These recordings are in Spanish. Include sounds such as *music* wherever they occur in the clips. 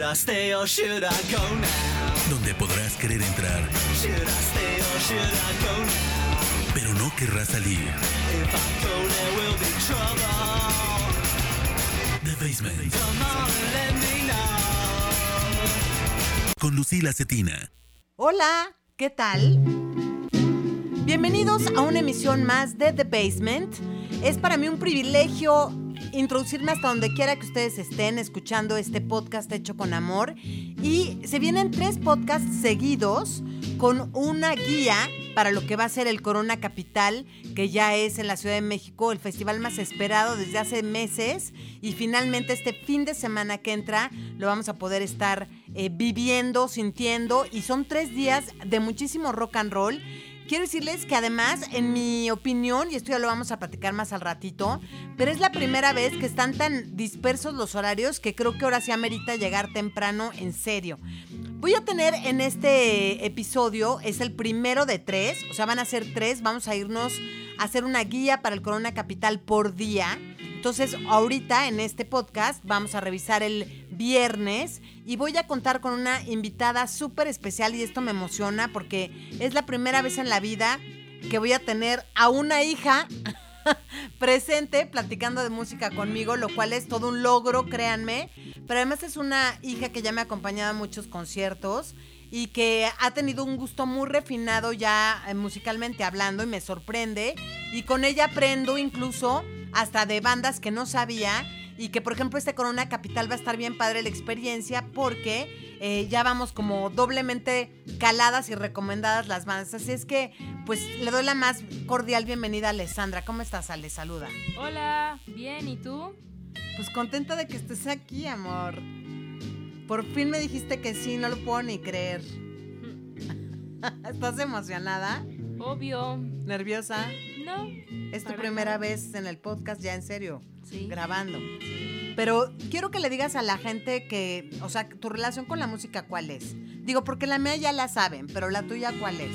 Should I stay or should I go now? donde podrás querer entrar, Should I stay or should I go now? pero no querrás salir. If I go, there will be trouble. The Basement, Come on, let me know. con Lucila Cetina. Hola, ¿qué tal? Bienvenidos a una emisión más de The Basement. Es para mí un privilegio introducirme hasta donde quiera que ustedes estén escuchando este podcast hecho con amor. Y se vienen tres podcasts seguidos con una guía para lo que va a ser el Corona Capital, que ya es en la Ciudad de México el festival más esperado desde hace meses. Y finalmente este fin de semana que entra lo vamos a poder estar eh, viviendo, sintiendo. Y son tres días de muchísimo rock and roll. Quiero decirles que además, en mi opinión, y esto ya lo vamos a platicar más al ratito, pero es la primera vez que están tan dispersos los horarios que creo que ahora sí amerita llegar temprano en serio. Voy a tener en este episodio, es el primero de tres, o sea, van a ser tres, vamos a irnos a hacer una guía para el Corona Capital por día. Entonces, ahorita en este podcast vamos a revisar el viernes y voy a contar con una invitada súper especial y esto me emociona porque es la primera vez en la vida que voy a tener a una hija *laughs* presente platicando de música conmigo, lo cual es todo un logro, créanme. Pero además es una hija que ya me ha acompañado a muchos conciertos y que ha tenido un gusto muy refinado ya eh, musicalmente hablando y me sorprende. Y con ella aprendo incluso hasta de bandas que no sabía y que por ejemplo este Corona Capital va a estar bien padre la experiencia porque eh, ya vamos como doblemente caladas y recomendadas las bandas. Así es que pues le doy la más cordial bienvenida a Alessandra. ¿Cómo estás, Ale? Saluda. Hola, bien, ¿y tú? Pues contenta de que estés aquí, amor. Por fin me dijiste que sí, no lo puedo ni creer. *laughs* ¿Estás emocionada? Obvio. ¿Nerviosa? No. Es tu primera vez en el podcast ya en serio, Sí. grabando. Pero quiero que le digas a la gente que, o sea, tu relación con la música cuál es. Digo, porque la mía ya la saben, pero la tuya cuál es.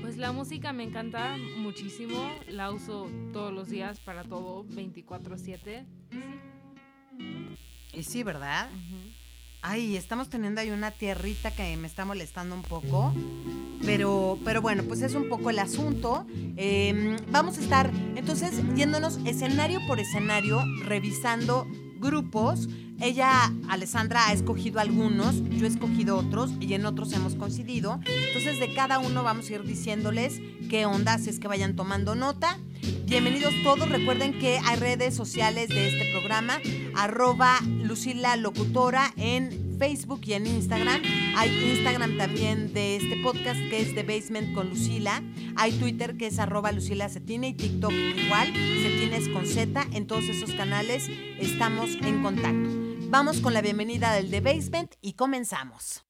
Pues la música me encanta muchísimo. La uso todos los días para todo, 24/7. Y sí, ¿verdad? Ay, estamos teniendo ahí una tierrita que me está molestando un poco. Pero, pero bueno, pues es un poco el asunto. Eh, vamos a estar entonces yéndonos escenario por escenario, revisando grupos. Ella, Alessandra, ha escogido algunos, yo he escogido otros y en otros hemos coincidido. Entonces de cada uno vamos a ir diciéndoles qué onda, si es que vayan tomando nota. Bienvenidos todos, recuerden que hay redes sociales de este programa, arroba Lucila Locutora en Facebook y en Instagram. Hay Instagram también de este podcast que es The Basement con Lucila. Hay Twitter que es arroba Lucila y TikTok igual, Cetina es con Z. En todos esos canales estamos en contacto. Vamos con la bienvenida del The Basement y comenzamos.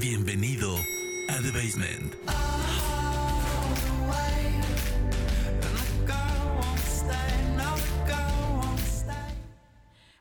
Bienvenido a The Basement.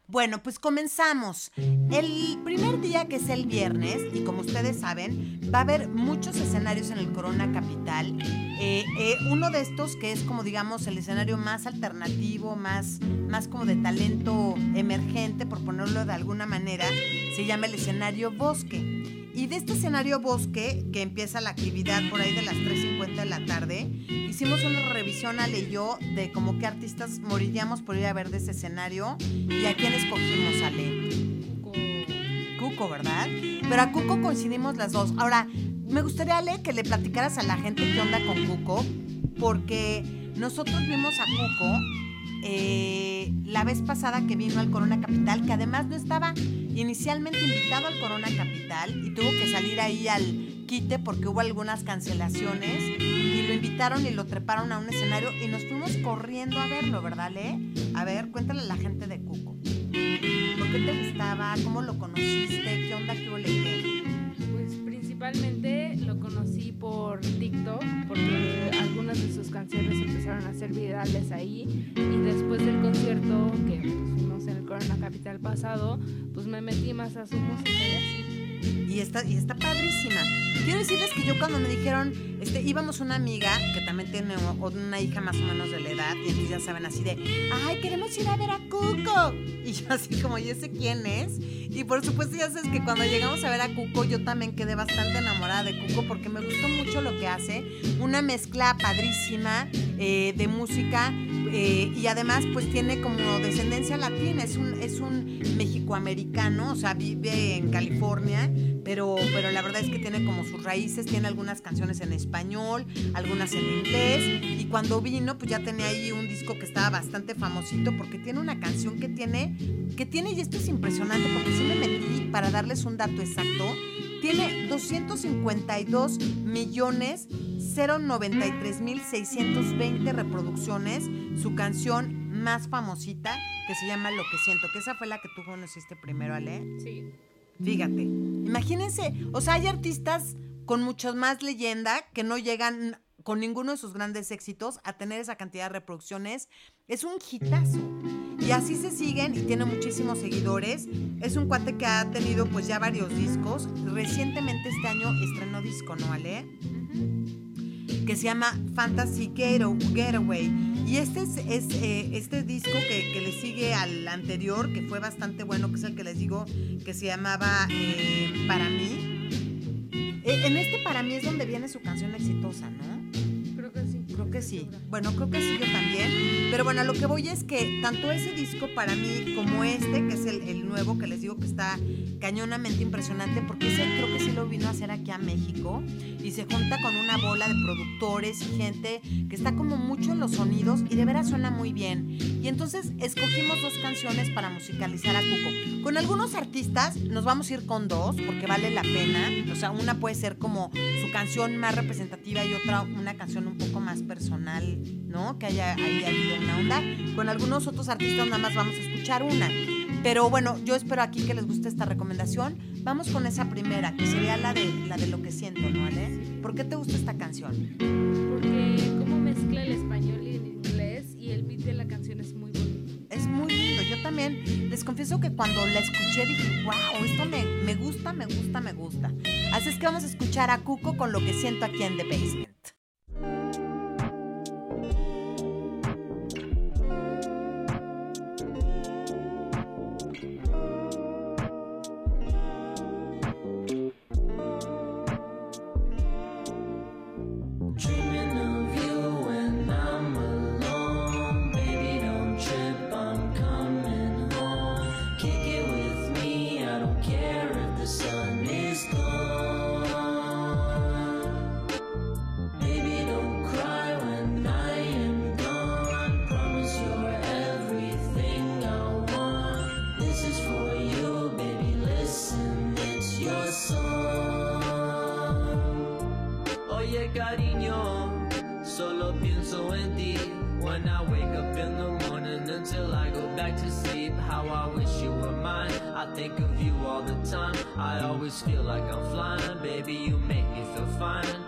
Bueno, pues comenzamos. El primer día, que es el viernes, y como ustedes saben, va a haber muchos escenarios en el Corona Capital. Eh, eh, uno de estos, que es como digamos el escenario más alternativo, más, más como de talento emergente, por ponerlo de alguna manera, se llama el escenario Bosque. Y de este escenario Bosque, que empieza la actividad por ahí de las 3.50 de la tarde, hicimos una revisión, Ale y yo, de como qué artistas moriríamos por ir a ver de ese escenario y a quién escogimos, Ale. Cuco, ¿verdad? Pero a Cuco coincidimos las dos. Ahora, me gustaría, Ale, que le platicaras a la gente qué onda con Cuco, porque nosotros vimos a Cuco eh, la vez pasada que vino al Corona Capital, que además no estaba inicialmente invitado al Corona Capital y tuvo que salir ahí al quite porque hubo algunas cancelaciones y lo invitaron y lo treparon a un escenario y nos fuimos corriendo a verlo, ¿verdad, Le? A ver, cuéntale a la gente de Cuco. ¿Por qué te gustaba? ¿Cómo lo conociste? ¿Qué onda? ¿Qué ole? Principalmente lo conocí por TikTok, porque algunas de sus canciones empezaron a ser virales ahí. Y después del concierto que pues, fuimos en el Corona Capital pasado, pues me metí más a su música y así. Y está, y está padrísima. Quiero decirles que yo cuando me dijeron, este, íbamos una amiga que también tiene una hija más o menos de la edad, y entonces ya saben así de, ay, queremos ir a ver a Cuco. Y yo así como, ¿y ese quién es? Y por supuesto ya sabes que cuando llegamos a ver a Cuco, yo también quedé bastante enamorada de Cuco porque me gustó mucho lo que hace. Una mezcla padrísima eh, de música eh, y además pues tiene como descendencia latina. Es un, es un mexicoamericano, o sea, vive en California, pero, pero la verdad es que tiene como sus raíces, tiene algunas canciones en español, algunas en inglés. Y cuando vino, pues ya tenía ahí un disco que estaba bastante famosito porque tiene una canción que tiene, que tiene, y esto es impresionante porque sí me metí para darles un dato exacto, tiene 252 millones 093 mil 620 reproducciones, su canción más famosita que se llama Lo que siento, que esa fue la que tú conociste primero, Ale. Sí. Fíjate, imagínense, o sea, hay artistas con muchos más leyenda que no llegan con ninguno de sus grandes éxitos a tener esa cantidad de reproducciones. Es un hitazo. Y así se siguen y tiene muchísimos seguidores. Es un cuate que ha tenido pues ya varios discos. Recientemente este año estrenó disco, ¿no, Ale? Que se llama Fantasy Getaway. Y este es, eh, este disco que, le sigue al anterior, que fue bastante bueno, que es el que les digo que se llamaba eh, Para mí. Eh, en este Para mí es donde viene su canción exitosa, ¿no? Creo que sí. Bueno, creo que sí yo también. Pero bueno, a lo que voy es que tanto ese disco para mí como este, que es el, el nuevo, que les digo que está cañonamente impresionante, porque ese creo que sí lo vino a hacer aquí a México y se junta con una bola de productores y gente que está como mucho en los sonidos y de veras suena muy bien. Y entonces escogimos dos canciones para musicalizar a Cuco. Con algunos artistas nos vamos a ir con dos porque vale la pena. O sea, una puede ser como su canción más representativa y otra una canción un poco más personal, ¿no? Que haya, habido una onda. Con algunos otros artistas nada más vamos a escuchar una. Pero bueno, yo espero aquí que les guste esta recomendación. Vamos con esa primera, que sería la de, la de lo que siento, ¿no, Ale? ¿Por qué te gusta esta canción? Porque cómo mezcla el español y el inglés y el beat de la canción es muy bonito. Es muy lindo. Yo también les confieso que cuando la escuché dije, wow, esto me, me gusta, me gusta, me gusta. Así es que vamos a escuchar a Cuco con lo que siento aquí en The Basement. Think of you all the time. I always feel like I'm flying, baby you make me feel fine.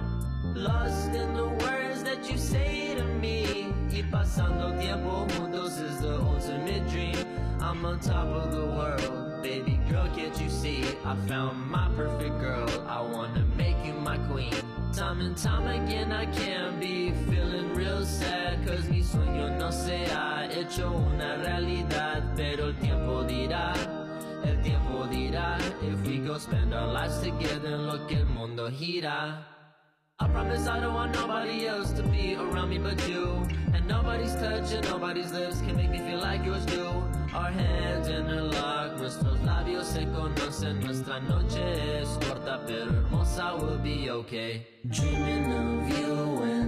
Lost in the words that you say to me. Y pasando tiempo juntos is the ultimate dream. I'm on top of the world, baby girl can't you see? I found my perfect girl, I wanna make you my queen. Time and time again I can be feeling real sad. Cause mi sueño no se ha hecho una realidad Pero el tiempo dirá, tiempo If we go spend our lives together lo que el mundo gira. I promise I don't want nobody else to be around me but you. And nobody's touch and nobody's lips can make me feel like yours do. Our hands interlock, nuestros labios se conocen Nuestra noche es corta pero hermosa, we'll be okay. Dreaming of you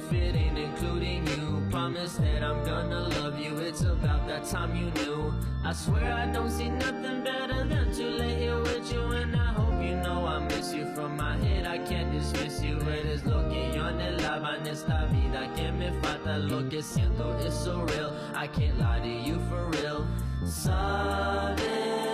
if it ain't including you. Promise that I'm gonna love you. It's about that time you knew. I swear I don't see nothing better than to lay here with you. And I hope you know I miss you. From my head, I can't dismiss you. Eres lo que yo anhelaba en esta vida. Que me falta lo que siento. It's so real. I can't lie to you for real. Sabes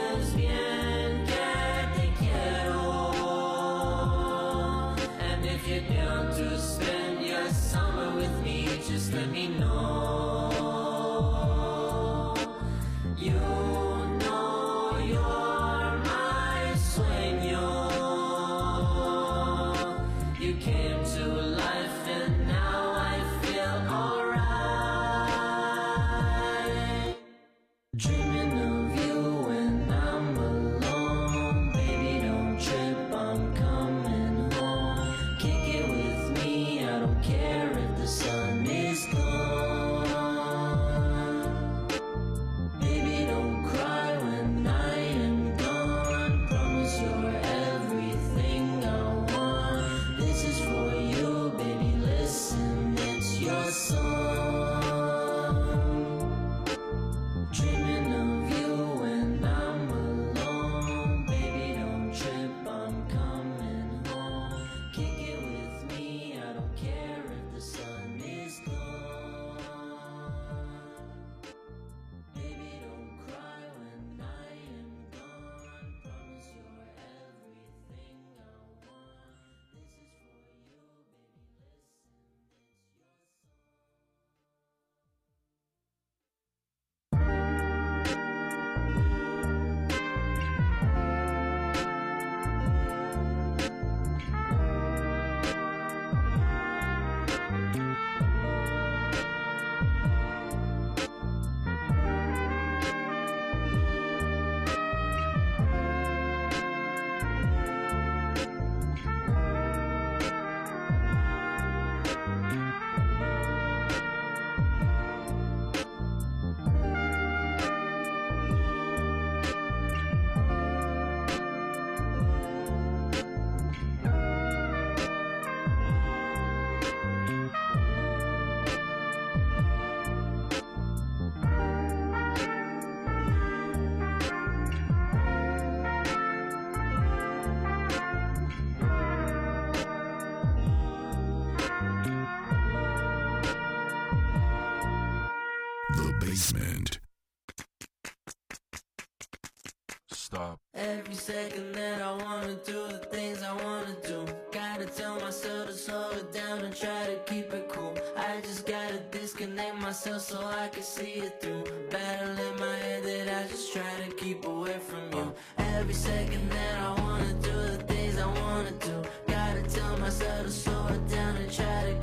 Every second that I wanna do the things I wanna do. Gotta tell myself to slow it down and try to keep it cool. I just gotta disconnect myself so I can see it through. Battle in my head that I just try to keep away from you. Every second that I wanna do the things I wanna do. Gotta tell myself to slow it down and try to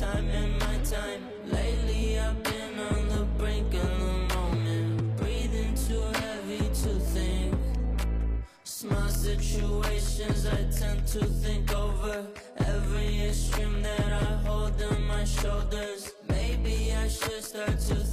time and my time. Lately I've been on the brink of the moment. Breathing too heavy to think. Small situations I tend to think over. Every extreme that I hold on my shoulders. Maybe I should start to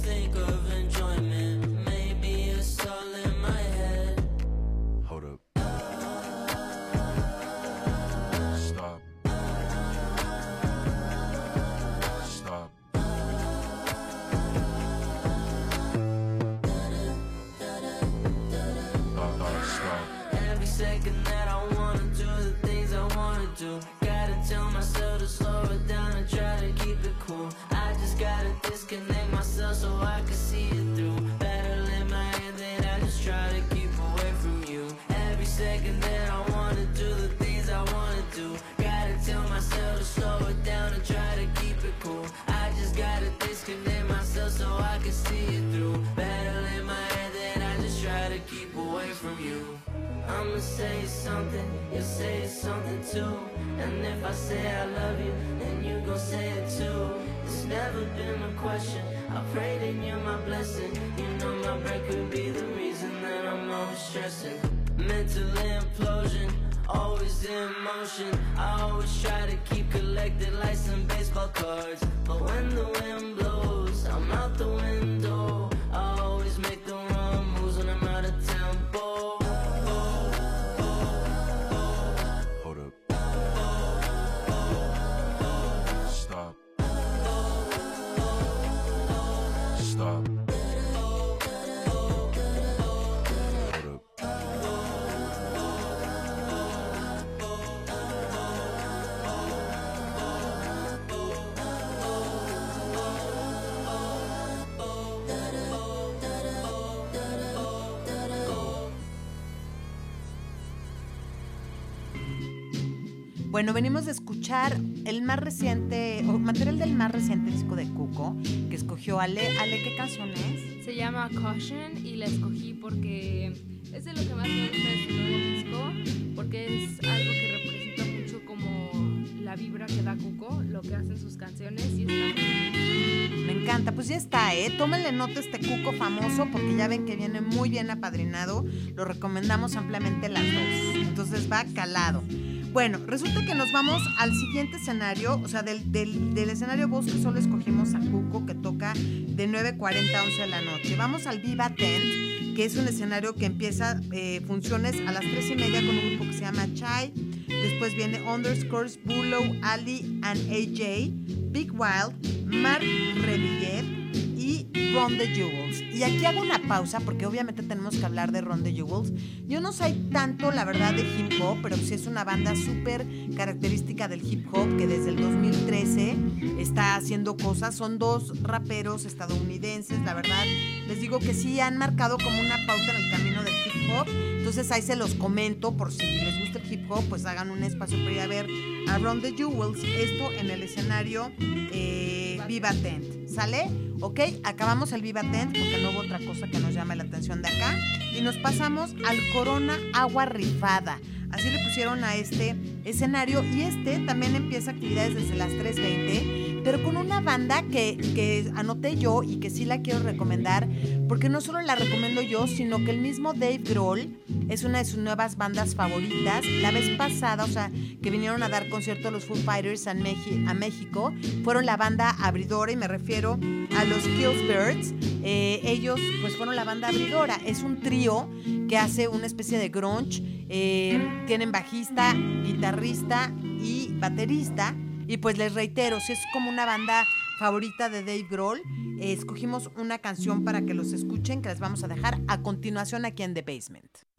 Bueno, venimos de escuchar el más reciente, o material del más reciente disco de Cuco, que escogió Ale. Ale, ¿qué canción es? Se llama Caution y la escogí porque es de lo que más me gusta de su nuevo disco, porque es algo que representa mucho como la vibra que da Cuco, lo que hacen sus canciones y está muy Me encanta, pues ya está, ¿eh? Tómenle nota este Cuco famoso porque ya ven que viene muy bien apadrinado. Lo recomendamos ampliamente las dos. Entonces va calado. Bueno, resulta que nos vamos al siguiente escenario, o sea, del, del, escenario Bosque solo escogimos a Cuco que toca de 9.40 a 11 de la noche. Vamos al Viva Tent, que es un escenario que empieza eh, funciones a las 3 y media con un grupo que se llama Chai. Después viene Underscores, Bulow, Ali and AJ, Big Wild, Mark Revillet y the Jewels. Y aquí hago una pausa porque obviamente tenemos que hablar de Ron the Jewels. Yo no soy tanto, la verdad, de hip hop, pero sí es una banda súper característica del hip hop que desde el 2013 está haciendo cosas. Son dos raperos estadounidenses, la verdad. Les digo que sí han marcado como una pauta en el camino del hip hop. Entonces ahí se los comento por si les gusta el hip hop, pues hagan un espacio para ir a ver a Ron the Jewels. Esto en el escenario eh, Viva Tent. ¿Sale? Ok, acabamos el Viva Tent porque no hubo otra cosa que nos llame la atención de acá. Y nos pasamos al Corona Agua Rifada. Así le pusieron a este escenario. Y este también empieza actividades desde las 3.20, pero con una banda que, que anoté yo y que sí la quiero recomendar, porque no solo la recomiendo yo, sino que el mismo Dave Grohl es una de sus nuevas bandas favoritas. La vez pasada, o sea, que vinieron a dar concierto a los Foo Fighters a, México, fueron la banda abridora y me refiero a los Killsbirds. Eh, ellos pues fueron la banda abridora. Es un trío que hace una especie de grunge. Eh, tienen bajista, guitarrista y baterista. Y pues les reitero, si es como una banda favorita de Dave Grohl, eh, escogimos una canción para que los escuchen que les vamos a dejar a continuación aquí en The Basement.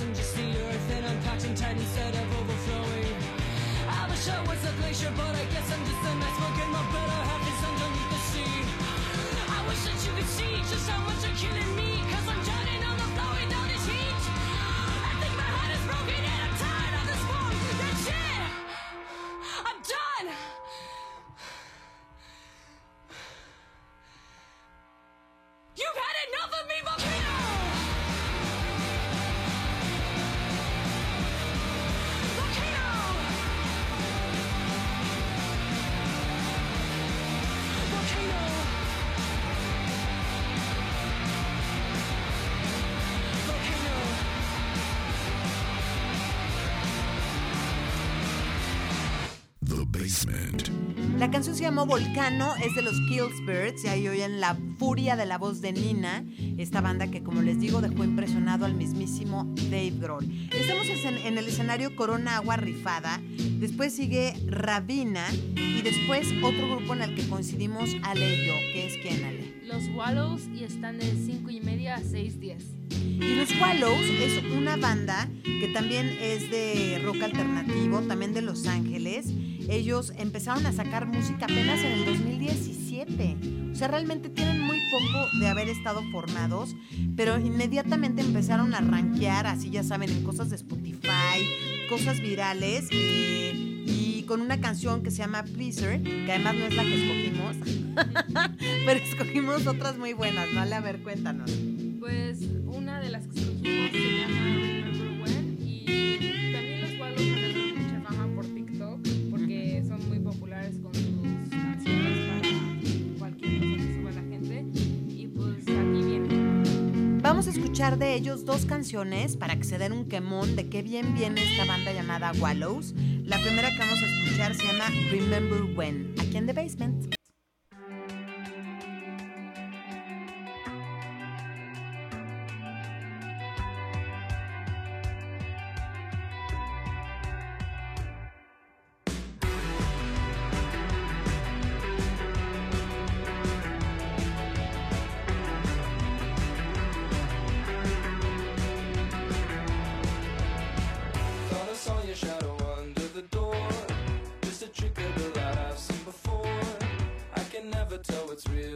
I'm just the earth, and I'm and tight instead of overflowing. I wish I was a glacier, but I guess I'm just an iceberg, and my better half is underneath the sea. I wish that you could see just how much I'm killing canción se llamó Volcano, es de los Killsbirds y ahí oyen la furia de la voz de Nina, esta banda que como les digo dejó impresionado al mismísimo Dave Grohl. Estamos en, el escenario Corona Agua Rifada, después sigue Rabina y después otro grupo en el que coincidimos Ale y yo, que es quién Ale. Los Wallows y están de 5 y media a 6.10. Y los Wallows es una banda que también es de rock alternativo, también de Los Ángeles. Ellos empezaron a sacar música apenas en el 2017. O sea, realmente tienen muy poco de haber estado formados, pero inmediatamente empezaron a rankear, así ya saben, en cosas de Spotify, cosas virales. y con una canción que se llama Pleaser, que además no es la que escogimos, *laughs* pero escogimos otras muy buenas, ¿vale? A ver, cuéntanos. Pues una de las que escogimos Vamos a escuchar de ellos dos canciones para que se den un quemón de qué bien viene esta banda llamada Wallows. La primera que vamos a escuchar se llama Remember When, aquí en The Basement. until it's real.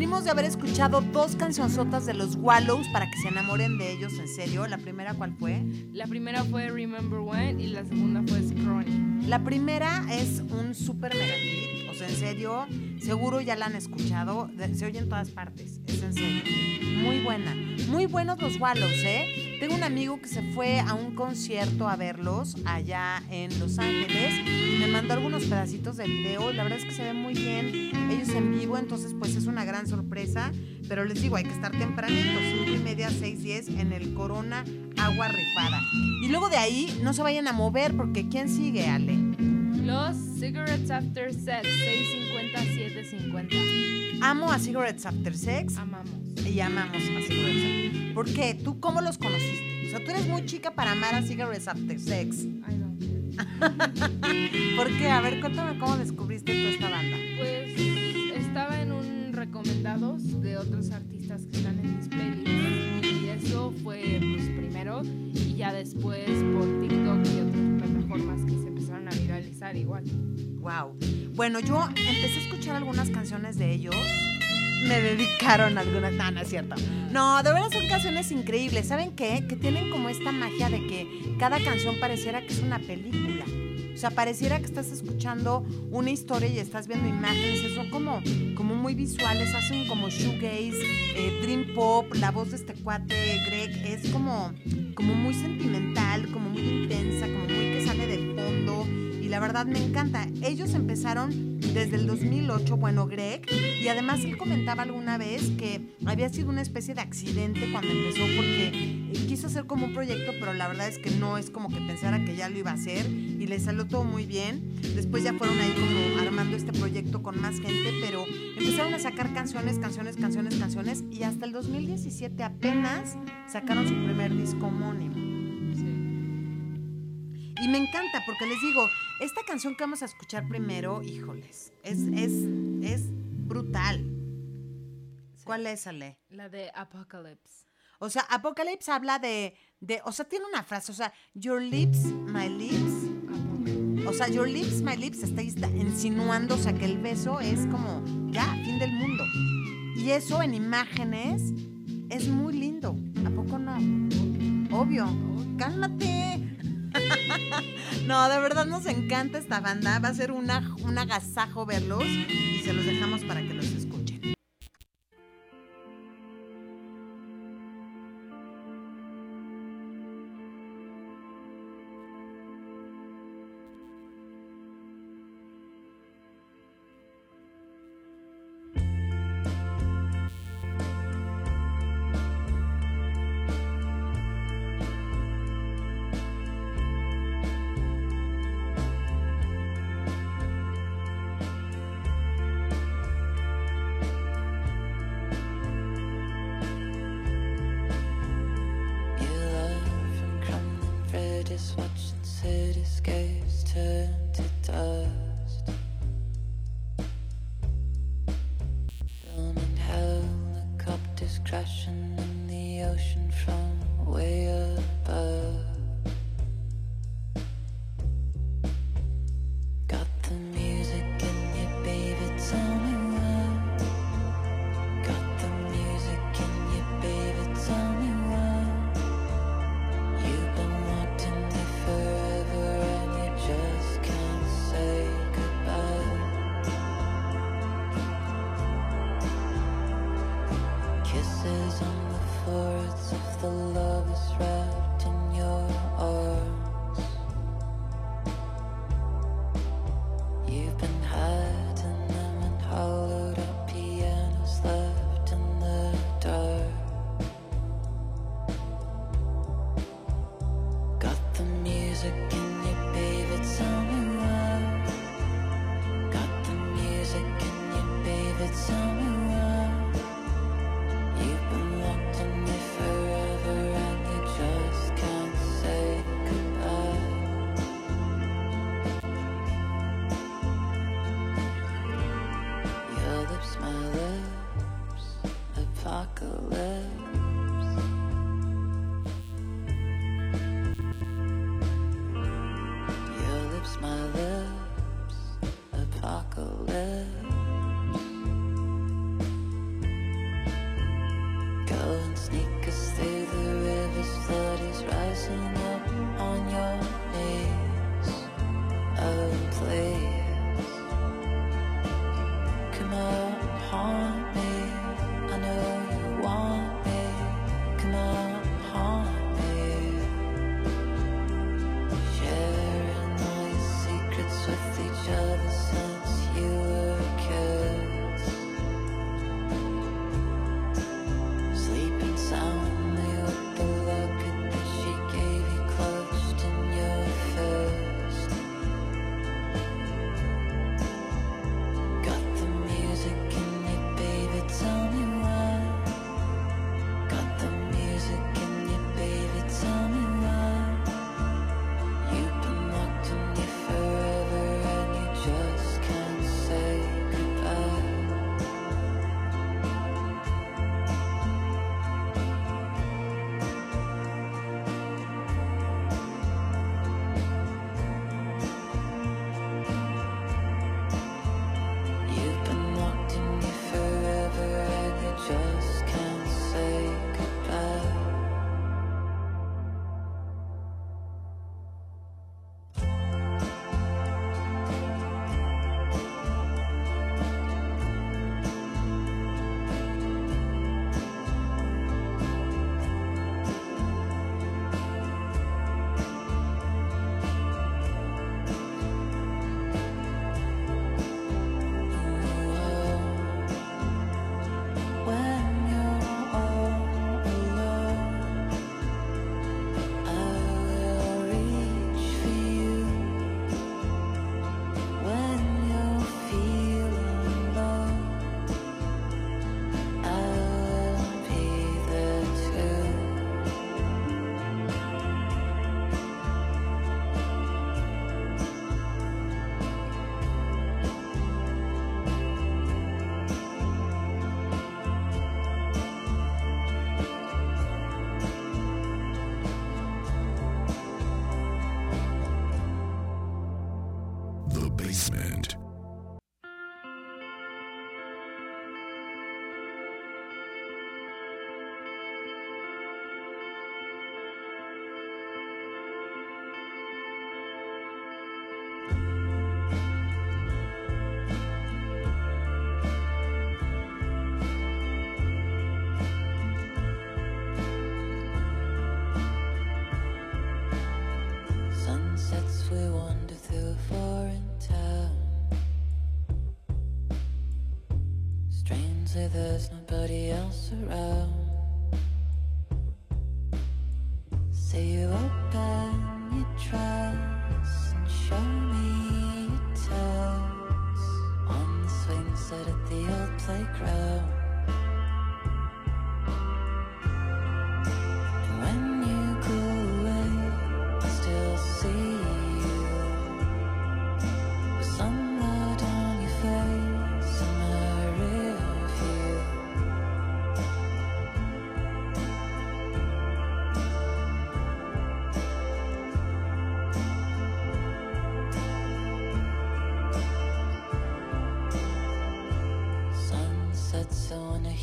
Venimos de haber escuchado dos cancionzotas de los Wallows para que se enamoren de ellos, en serio. La primera, ¿cuál fue? La primera fue Remember When y la segunda fue Scrawny. La primera es un super mega hit. O sea, en serio, seguro ya la han escuchado. Se oye en todas partes. Es en serio. Muy buena. Muy buenos los Wallows, ¿eh? Tengo un amigo que se fue a un concierto a verlos allá en Los Ángeles. Me mandó algunos pedacitos de video y la verdad es que se ve muy bien ellos en vivo, entonces pues es una gran sorpresa. Pero les digo, hay que estar tempranito, 5 y media, 6, 10 en el Corona Agua Rifada. Y luego de ahí no se vayan a mover porque ¿quién sigue, Ale? Los Cigarettes After Sex 650-750. Amo a Cigarettes After Sex Amamos. y amamos a Cigarettes After ¿Por qué? ¿Tú cómo los conociste? O sea, tú eres muy chica para amar a Cigarettes After Sex. I don't care. *laughs* ¿Por qué? A ver, cuéntame cómo descubriste tú esta banda. Pues estaba en un recomendados de otros artistas que están en mis playlists y eso fue pues primero y ya después por TikTok y otras plataformas que se igual. Wow. Bueno, yo empecé a escuchar algunas canciones de ellos. Me dedicaron algunas. No, no es cierto. No, de verdad son canciones increíbles. ¿Saben qué? Que tienen como esta magia de que cada canción pareciera que es una película. O sea, pareciera que estás escuchando una historia y estás viendo imágenes. Son como, como muy visuales. Hacen como shoegaze, eh, dream pop. La voz de este cuate, Greg, es como, como muy sentimental, como muy intensa, como muy que sale de fondo la verdad me encanta. Ellos empezaron desde el 2008, bueno, Greg, y además él comentaba alguna vez que había sido una especie de accidente cuando empezó porque eh, quiso hacer como un proyecto, pero la verdad es que no es como que pensara que ya lo iba a hacer y le salió todo muy bien. Después ya fueron ahí como armando este proyecto con más gente, pero empezaron a sacar canciones, canciones, canciones, canciones y hasta el 2017 apenas sacaron su primer disco homónimo. Y me encanta porque les digo, esta canción que vamos a escuchar primero, híjoles, es, es, es brutal. ¿Cuál es, Ale? La de Apocalypse. O sea, Apocalypse habla de, de, o sea, tiene una frase, o sea, your lips, my lips. O sea, your lips, my lips, está, está insinuando, o sea, que el beso es como, ya, fin del mundo. Y eso en imágenes es muy lindo. ¿A poco no? Obvio. Cálmate. *laughs* no, de verdad nos encanta esta banda. Va a ser una, un agasajo verlos y se los dejamos para que los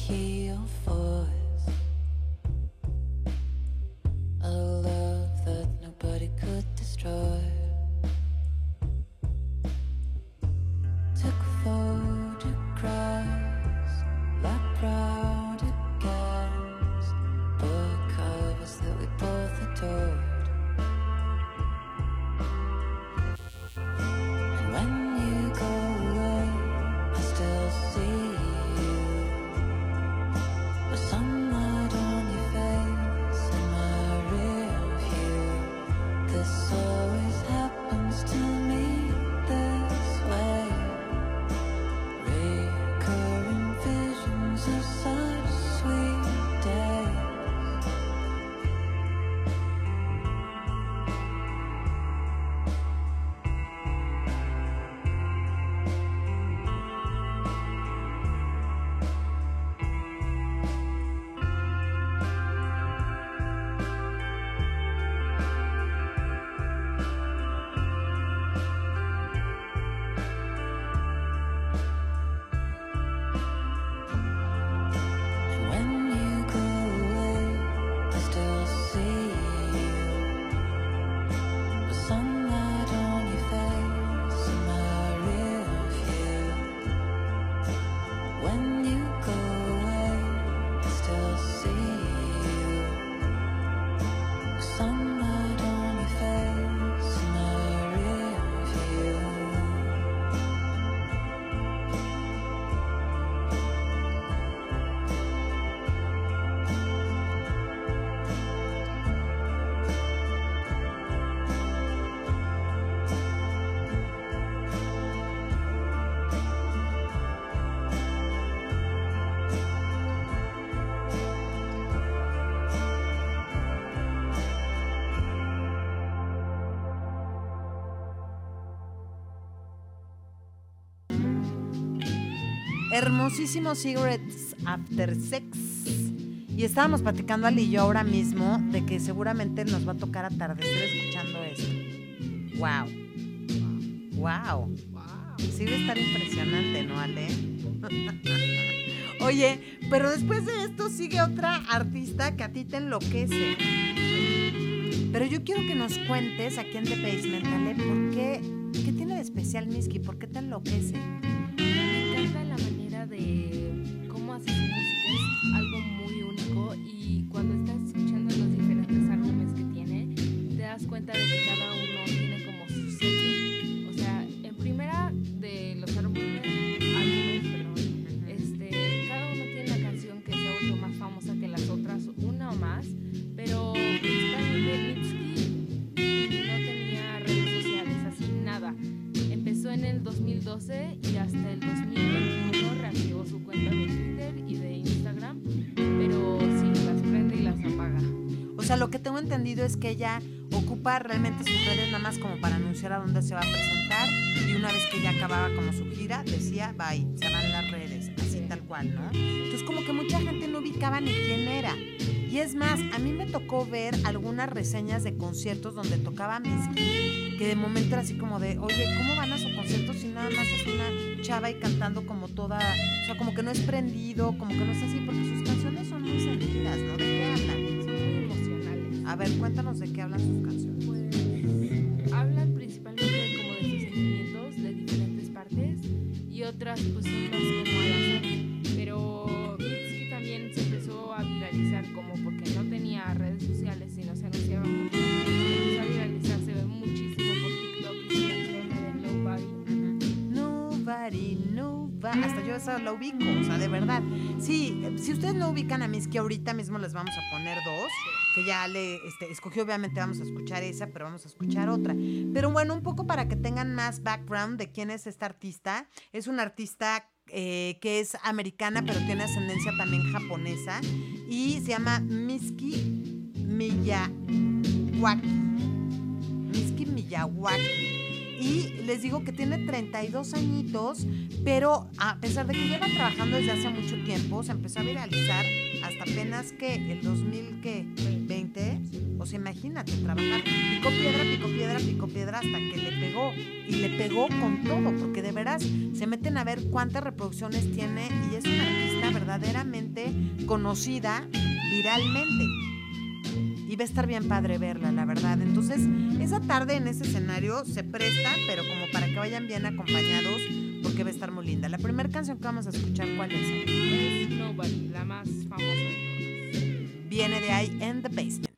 here. Hermosísimo Cigarettes After Sex. Y estábamos platicando Ali y yo ahora mismo de que seguramente nos va a tocar atardecer escuchando esto. Wow. Wow. Sí debe estar impresionante, ¿no, Ale? *laughs* Oye, pero después de esto sigue otra artista que a ti te enloquece. Pero yo quiero que nos cuentes aquí en The Basement, Ale, ¿por qué? ¿Qué tiene de especial Miski? ¿Por qué te enloquece? Es algo muy único y cuando estás escuchando los diferentes álbumes que tiene, te das cuenta de que cada uno tiene como su sello. O sea, en primera de los álbumes, álbumes perdón, este, cada uno tiene una canción que se ha vuelto más famosa que las otras, una o más, pero principalmente Mitski no tenía redes sociales, así nada. Empezó en el 2012 que tengo entendido es que ella ocupa realmente sus redes nada más como para anunciar a dónde se va a presentar y una vez que ya acababa como su gira, decía, bye, se van las redes, así tal cual, ¿no? Entonces como que mucha gente no ubicaba ni quién era. Y es más, a mí me tocó ver algunas reseñas de conciertos donde tocaba Miski, que de momento era así como de, oye, ¿cómo van a su concierto si nada más es una chava y cantando como toda, o sea, como que no es prendido, como que no es así, porque sus canciones son muy sentidas, ¿no? ¿De qué hablan? A ver, cuéntanos de qué hablan sus canciones. Pues hablan principalmente como de sus sentimientos de diferentes partes y otras pues son más como al azar. Pero Mitski también se empezó a viralizar como porque no tenía redes sociales y no se anunciaba mucho. Empezó a viralizarse muchísimo por TikTok y la de Nobody. Nobody, nobody. Hasta yo esa la ubico, o sea, de verdad. Sí, si ustedes no ubican a Miski, ahorita mismo les vamos a poner dos, que ya le este, escogí, obviamente vamos a escuchar esa, pero vamos a escuchar otra. Pero bueno, un poco para que tengan más background de quién es esta artista. Es una artista eh, que es americana, pero tiene ascendencia también japonesa, y se llama Miski Miyawaki. Miski Miyawaki. Y les digo que tiene 32 añitos, pero a pesar de que lleva trabajando desde hace mucho tiempo, se empezó a viralizar hasta apenas que el 2020, o sea, imagínate, trabajar, picó piedra, picó piedra, picó piedra hasta que le pegó. Y le pegó con todo, porque de veras se meten a ver cuántas reproducciones tiene y es una artista verdaderamente conocida viralmente y va a estar bien padre verla, la verdad. Entonces, esa tarde en ese escenario se presta, pero como para que vayan bien acompañados, porque va a estar muy linda. La primera canción que vamos a escuchar, ¿cuál es? Es Nobody, la más famosa de todas. Viene de ahí, In the Basement.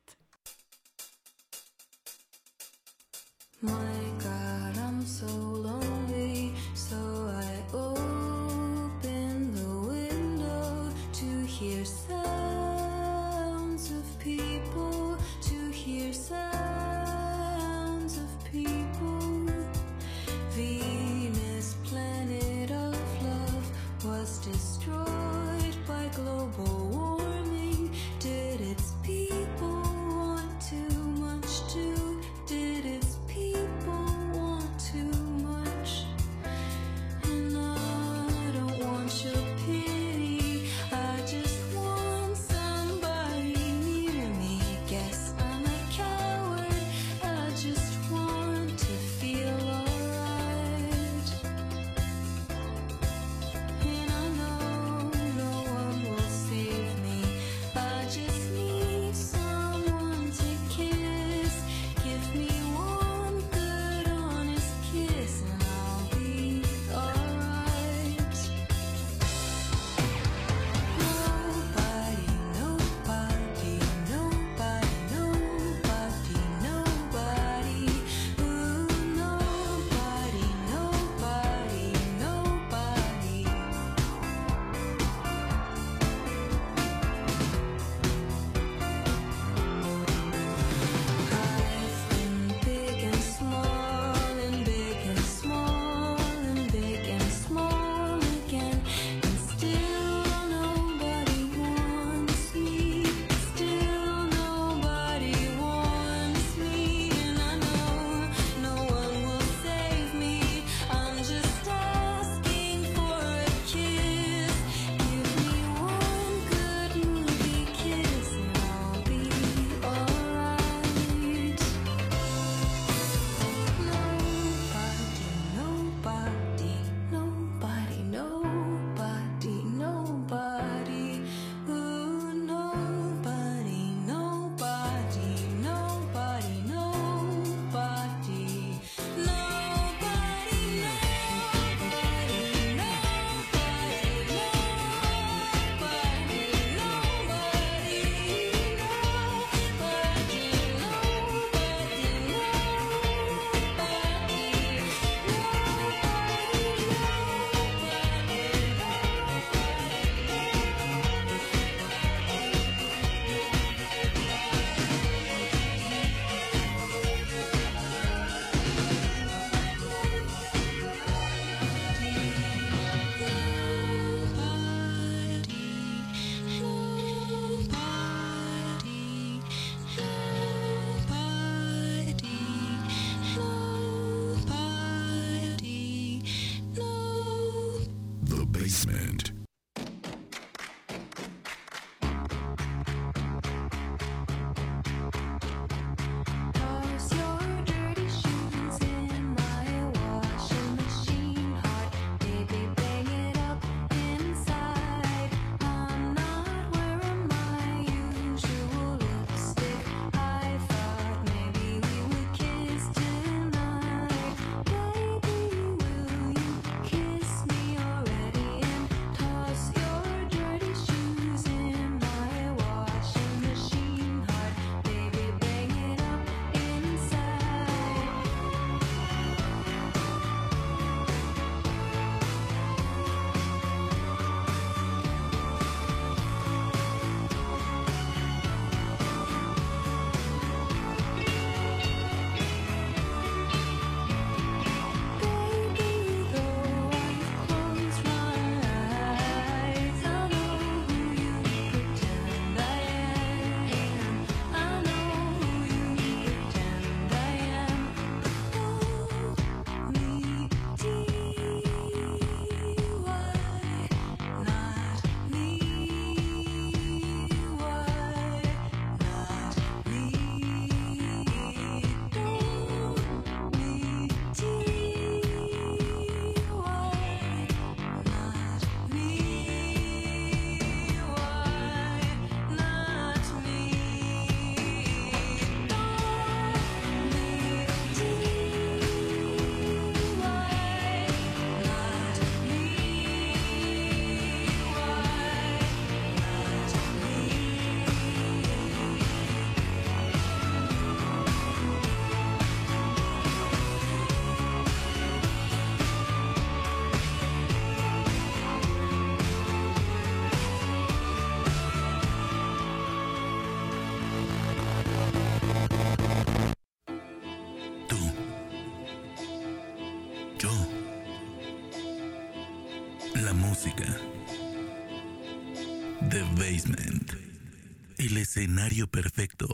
El escenario perfecto.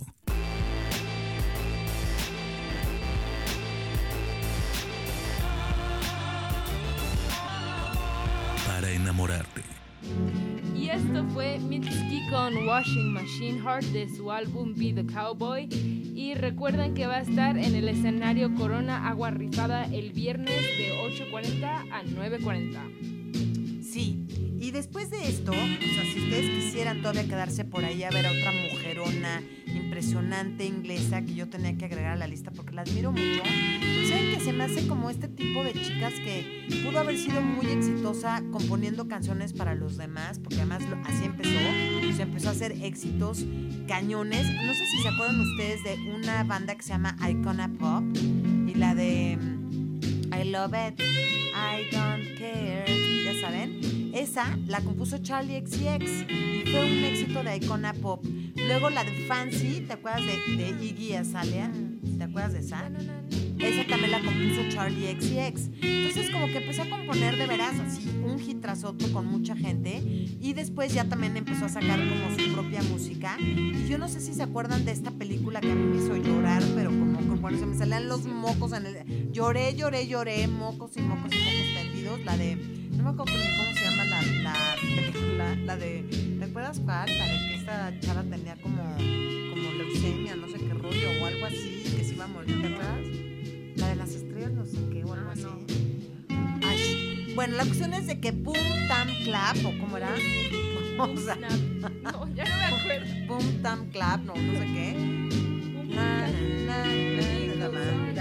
Para enamorarte. Y esto fue Mitski con Washing Machine Heart de su álbum Be the Cowboy. Y recuerden que va a estar en el escenario Corona Agua Rifada el viernes de 8.40 a 9.40. Sí, y después de esto, o sea, si ustedes quisieran todavía quedarse por ahí a ver a otra mujerona impresionante inglesa que yo tenía que agregar a la lista porque la admiro mucho, ¿saben que se me hace como este tipo de chicas que pudo haber sido muy exitosa componiendo canciones para los demás, porque además así empezó, se empezó a hacer éxitos cañones. No sé si se acuerdan ustedes de una banda que se llama Icona Pop y la de mm, I Love It, I Don't Care, ya saben. Esa la compuso Charlie XCX y fue un éxito de Icona Pop. Luego la de Fancy, ¿te acuerdas de, de Iggy Azalea? ¿Te acuerdas de esa? Esa también la compuso Charlie XCX. Entonces como que empezó a componer de veras así un hit tras otro con mucha gente y después ya también empezó a sacar como su propia música. Y yo no sé si se acuerdan de esta película que a mí me hizo llorar, pero como, como se me salían los mocos. Lloré, lloré, lloré, mocos y mocos y mocos tendidos. La de... Me acuerdo cómo se llama la, la película, la de... ¿Te acuerdas cuál? La de que esta chava tenía como, como leucemia, no sé qué rollo, o algo así, que se iba a morir, ¿te acuerdas? La de las estrellas, no sé qué, o algo Ah, así. no. Ay, bueno, la cuestión es de que Boom Tam Clap, o cómo era, o sea. No, ya no me acuerdo. Boom Tam Clap, no, no sé qué. Na, na,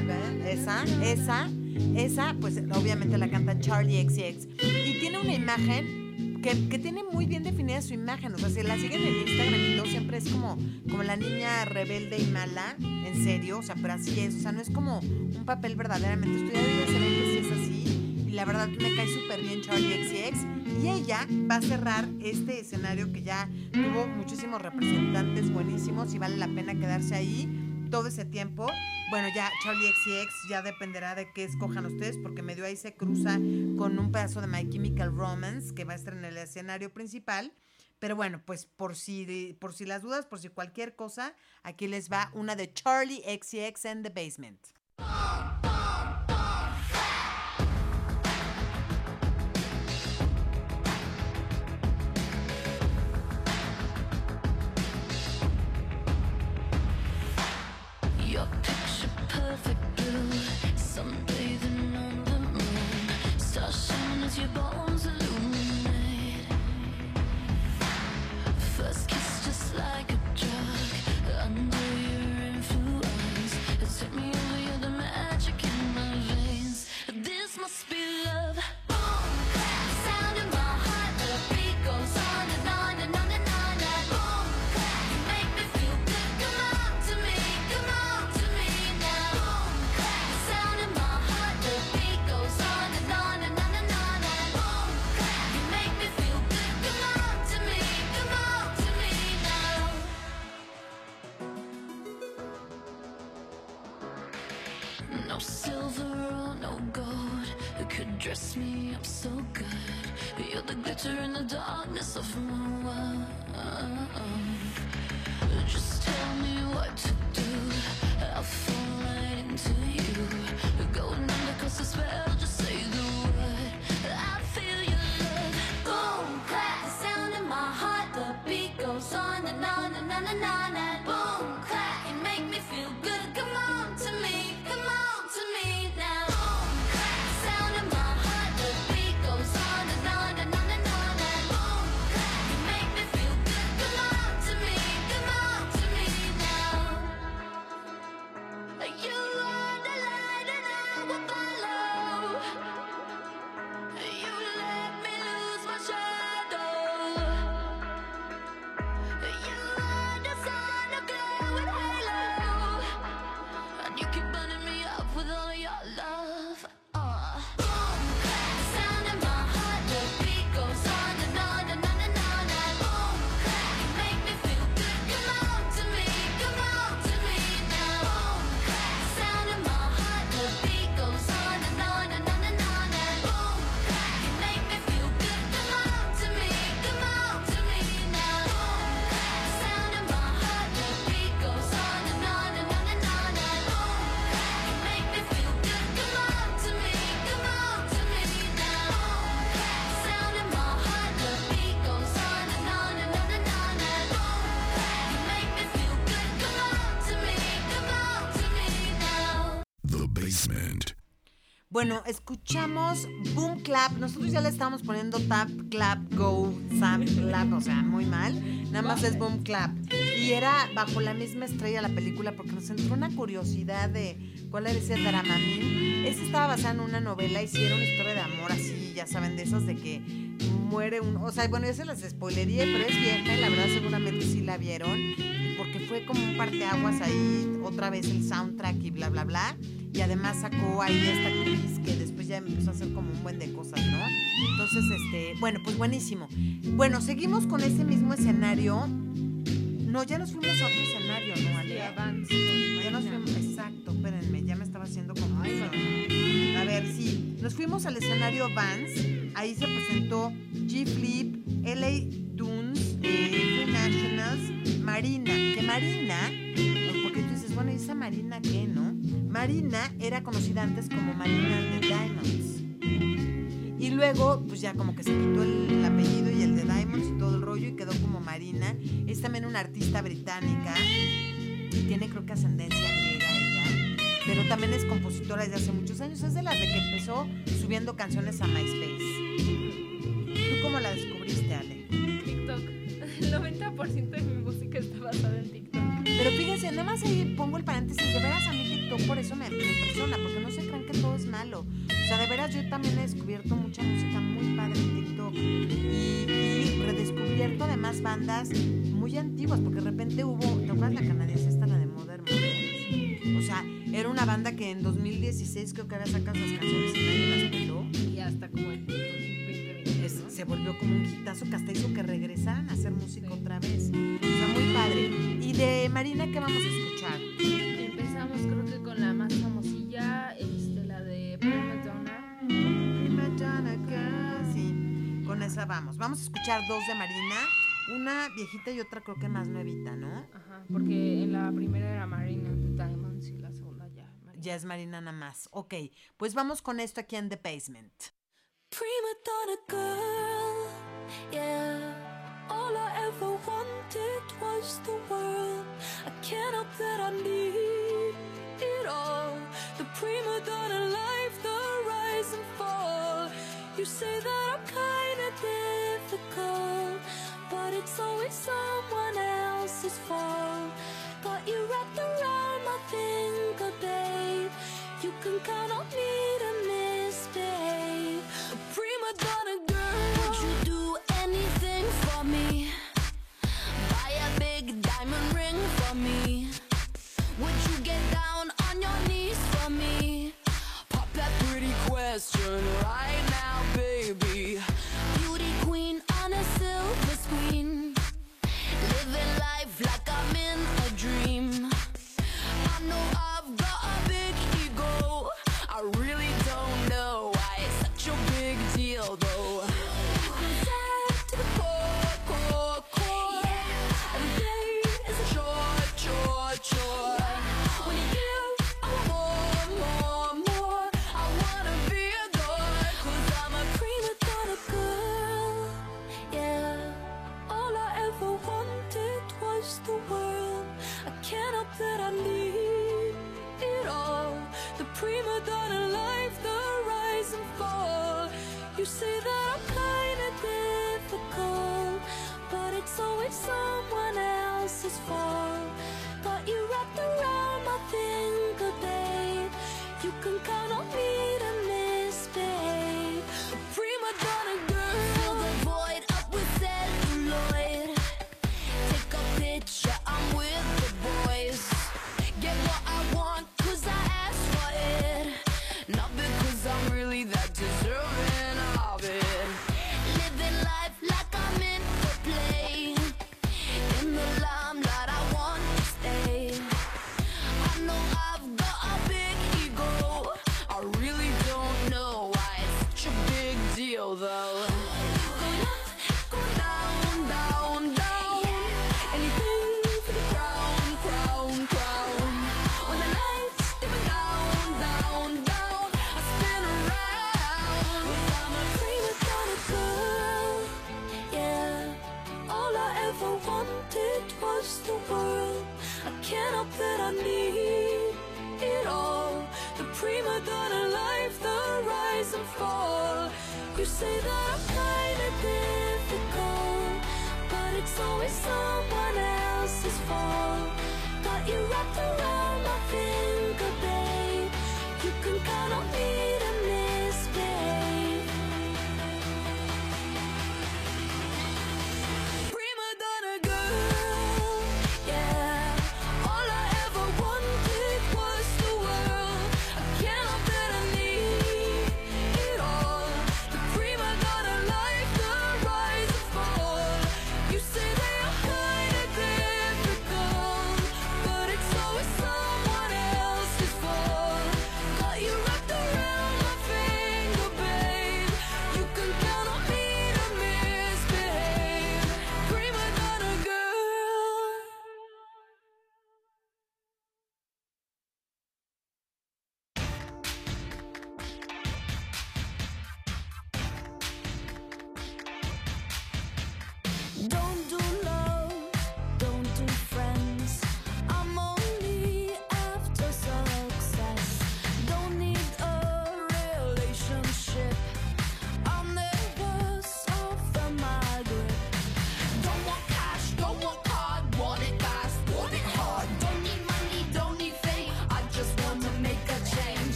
na. Esa, esa, esa, pues obviamente la canta Charlie XCX. Y tiene una imagen que, que tiene muy bien definida su imagen. O sea, si la siguen en Instagram y todo, siempre es como, como la niña rebelde y mala, en serio. O sea, pero así es. O sea, no es como un papel verdaderamente estudiado. Y se ve que sí es así. Y la verdad me cae súper bien Charlie XCX. Y ella va a cerrar este escenario que ya tuvo muchísimos representantes buenísimos y vale la pena quedarse ahí todo ese tiempo. Bueno, ya Charlie XCX ya dependerá de qué escojan ustedes, porque medio ahí se cruza con un pedazo de My Chemical Romance que va a estar en el escenario principal. Pero bueno, pues por si, por si las dudas, por si cualquier cosa, aquí les va una de Charlie XCX en The Basement. Bueno, escuchamos Boom Clap. Nosotros ya le estábamos poniendo Tap, Clap, Go, Sam, Clap, o sea, muy mal. Nada más es Boom Clap. Y era bajo la misma estrella la película porque nos entró una curiosidad de cuál era ese Dramamine. Esa estaba basada en una novela y sí era una historia de amor así, ya saben, de esas de que muere uno. O sea, bueno, ya se las spoilería, pero es vieja y la verdad seguramente sí la vieron. Porque fue como un parteaguas ahí, otra vez el soundtrack y bla, bla, bla. Y además sacó ahí esta actriz que después ya empezó a hacer como un buen de cosas, ¿no? Entonces, este, bueno, pues buenísimo. Bueno, seguimos con ese mismo escenario. No, ya nos fuimos a otro escenario, ¿no, Ale? Ya nos fuimos, exacto, espérenme, ya me estaba haciendo confusión. A ver, sí, nos fuimos al escenario Vance, ahí se presentó G Flip, LA Dunes, eh, Nationals, Marina, que Marina, porque tú bueno, ¿y esa Marina qué, no? Marina era conocida antes como Marina de Diamonds. Y luego, pues ya como que se quitó el, el apellido y el de Diamonds y todo el rollo y quedó como Marina. Es también una artista británica. Tiene creo que ascendencia griega ella. Pero también es compositora desde hace muchos años. Es de las de que empezó subiendo canciones a MySpace. ¿Tú cómo la descubriste, Ale? TikTok. *laughs* El 90% de mi música está basada en TikTok. Pero fíjense, nada más ahí pongo el paréntesis. De veras a mí TikTok por eso me, me impresiona. Porque no se crean que todo es malo. O sea, de veras yo también he descubierto mucha música muy padre en TikTok. Y, redescubierto además bandas muy antiguas. Porque de repente hubo, ¿te acuerdas la canadiense esta, la de Modern? O sea, era una banda que en 2016 creo que había sacado esas canciones y nadie las peló. Y hasta como el 2020. Es- se volvió como un hitazo que hasta hizo que regresaran a hacer música otra vez. Sea, muy padre. Y de Marina, ¿qué vamos a escuchar? Empezamos creo que con la más famosilla, este, la de Prima Donna. Prima Donna. Sí, con esa vamos. Vamos a escuchar dos de Marina. Una viejita y otra creo que más nuevita, ¿no? Ajá, porque en la primera era Marina and the Diamonds y la segunda ya. Marina. Ya es Marina nada más. Ok, pues vamos con esto aquí en The Basement. Prima donna girl, yeah. All I ever wanted was the world. I can't help that I need it all. The prima donna life, the rise and fall. You say that I'm kinda difficult, but it's always someone else's fault. Got you wrapped around my finger, babe. You can count on me to prima donna girl,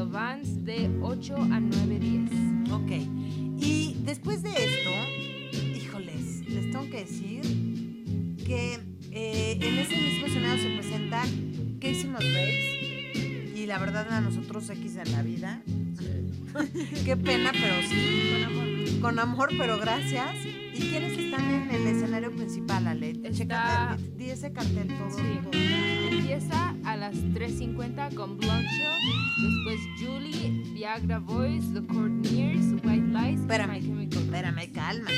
Radio Vans de 8 a 9.10. Ok. Y después de esto, híjoles, les tengo que decir que eh, en ese mismo escenario se presentan Casey Musgraves y la verdad a nosotros X de la vida. *laughs* Qué pena, pero sí. Con amor. Con amor, pero gracias. ¿Y quiénes están en el escenario principal, Ale? Está... Checa, di ese cartel todo. Sí. todo. Empieza las 3.50 con Blonde Show, después Julie, Viagra Boys, The Courtneyers, White Lies espérame, y My Espérame, calma.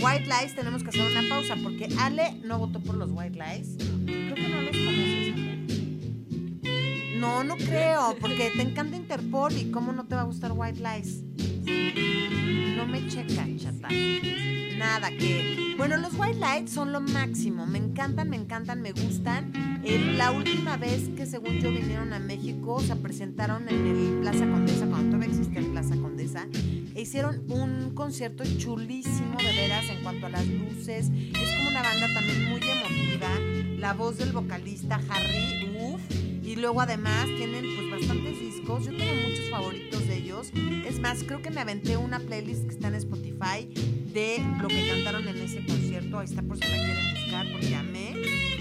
White Lies tenemos que hacer una pausa porque Ale no votó por los White Lies. Creo que no. No, no creo, porque te encanta Interpol y cómo no te va a gustar White Lies. No me checa, chata. Nada, que... Bueno, los White Lights son lo máximo. Me encantan, me encantan, me gustan. Eh, la última vez que según yo vinieron a México, se presentaron en el Plaza Condesa, cuando todavía existía el Plaza Condesa, e hicieron un concierto chulísimo de veras en cuanto a las luces. Es como una banda también muy emotiva. La voz del vocalista Harry, uff. Y luego además tienen pues bastantes discos. Yo tengo muchos favoritos de ellos. Es más, creo que me aventé una playlist que está en Spotify de lo que cantaron en ese concierto. Ahí está por si la quieren buscar porque amé.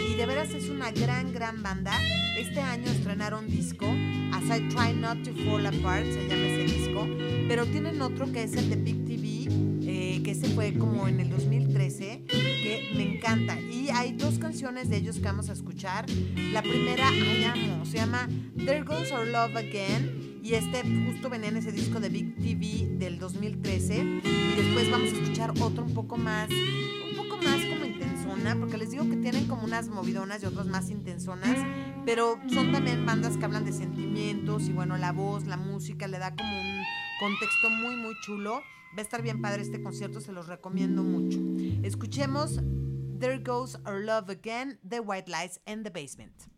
Y de veras es una gran, gran banda. Este año estrenaron disco. As I Try Not to Fall Apart se llama ese disco. Pero tienen otro que es el de Big TV, eh, que ese fue como en el 2013, que me encanta. Y hay dos canciones de ellos que vamos a escuchar. La primera, ay amo, se llama There Goes Our Love Again. Y este justo venía en ese disco de Big TV del 2013. Y después vamos a escuchar otro un poco más, un poco más como intensona, porque les digo que tienen como unas movidonas y otras más intensonas. Pero son también bandas que hablan de sentimientos y bueno, la voz, la música le da como un contexto muy, muy chulo. Va a estar bien padre este concierto, se los recomiendo mucho. Escuchemos There Goes Our Love Again, The White Lies and the Basement.